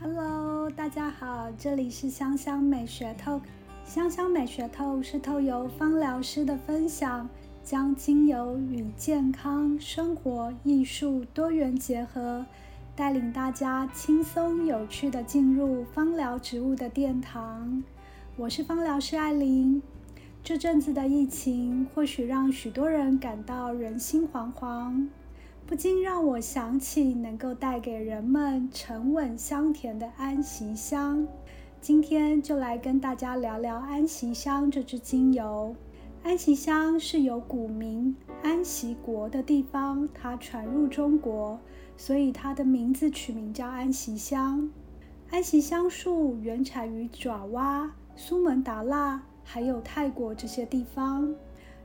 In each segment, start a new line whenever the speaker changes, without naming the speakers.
Hello，大家好，这里是香香美学透。香香美学透是透由芳疗师的分享，将精油与健康、生活、艺术多元结合，带领大家轻松有趣的进入芳疗植物的殿堂。我是芳疗师艾琳。这阵子的疫情，或许让许多人感到人心惶惶。不禁让我想起能够带给人们沉稳香甜的安息香。今天就来跟大家聊聊安息香这支精油。安息香是由古名安息国的地方，它传入中国，所以它的名字取名叫安息香。安息香树原产于爪哇、苏门答腊，还有泰国这些地方。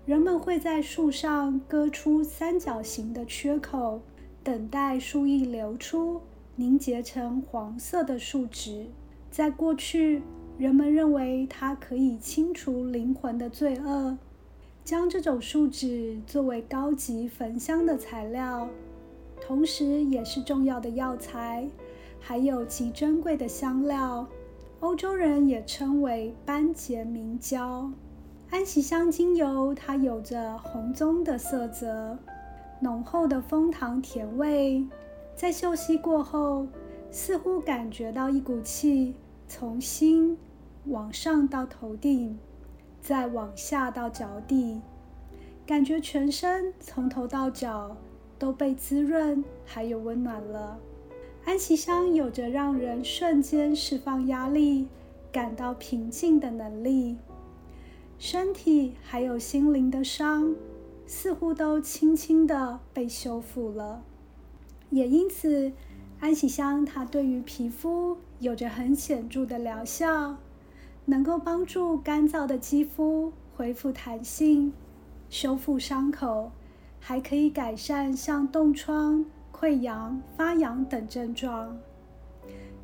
人们会在树上割出三角形的缺口，等待树液流出，凝结成黄色的树脂。在过去，人们认为它可以清除灵魂的罪恶，将这种树脂作为高级焚香的材料，同时也是重要的药材，还有极珍贵的香料。欧洲人也称为斑节明胶。安息香精油，它有着红棕的色泽，浓厚的枫糖甜味。在嗅吸过后，似乎感觉到一股气从心往上到头顶，再往下到脚底，感觉全身从头到脚都被滋润，还有温暖了。安息香有着让人瞬间释放压力、感到平静的能力。身体还有心灵的伤，似乎都轻轻的被修复了。也因此，安息香它对于皮肤有着很显著的疗效，能够帮助干燥的肌肤恢复弹性、修复伤口，还可以改善像冻疮、溃疡、发痒等症状。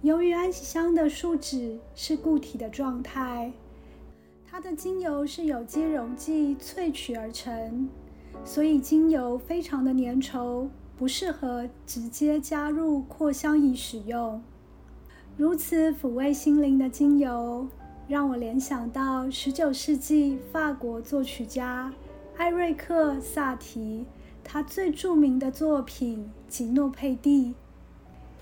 由于安息香的树脂是固体的状态。它的精油是有机溶剂萃取而成，所以精油非常的粘稠，不适合直接加入扩香仪使用。如此抚慰心灵的精油，让我联想到19世纪法国作曲家艾瑞克·萨提，他最著名的作品《吉诺佩蒂》。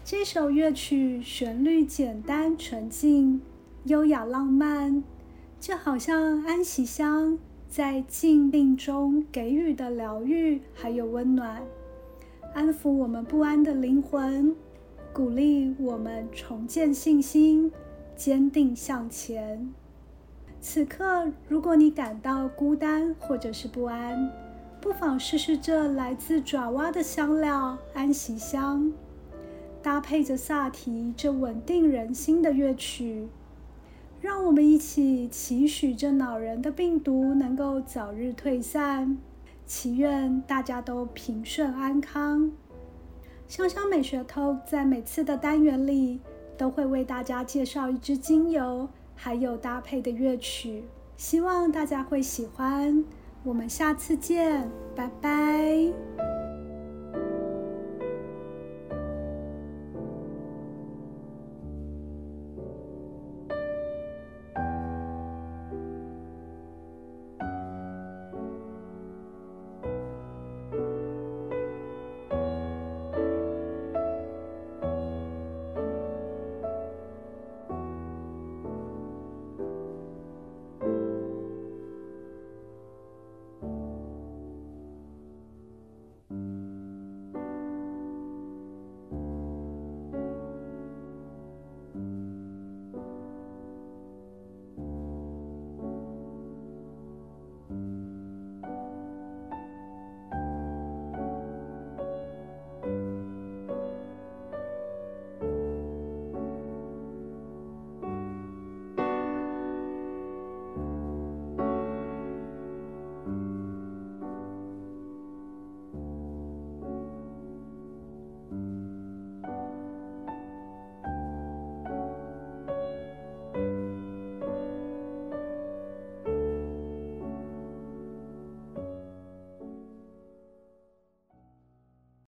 这首乐曲旋律简单纯净，优雅浪漫。就好像安息香在静病中给予的疗愈，还有温暖，安抚我们不安的灵魂，鼓励我们重建信心，坚定向前。此刻，如果你感到孤单或者是不安，不妨试试这来自爪哇的香料安息香，搭配着萨提这稳定人心的乐曲。让我们一起祈许这恼人的病毒能够早日退散，祈愿大家都平顺安康。香香美学透在每次的单元里都会为大家介绍一支精油，还有搭配的乐曲，希望大家会喜欢。我们下次见，拜拜。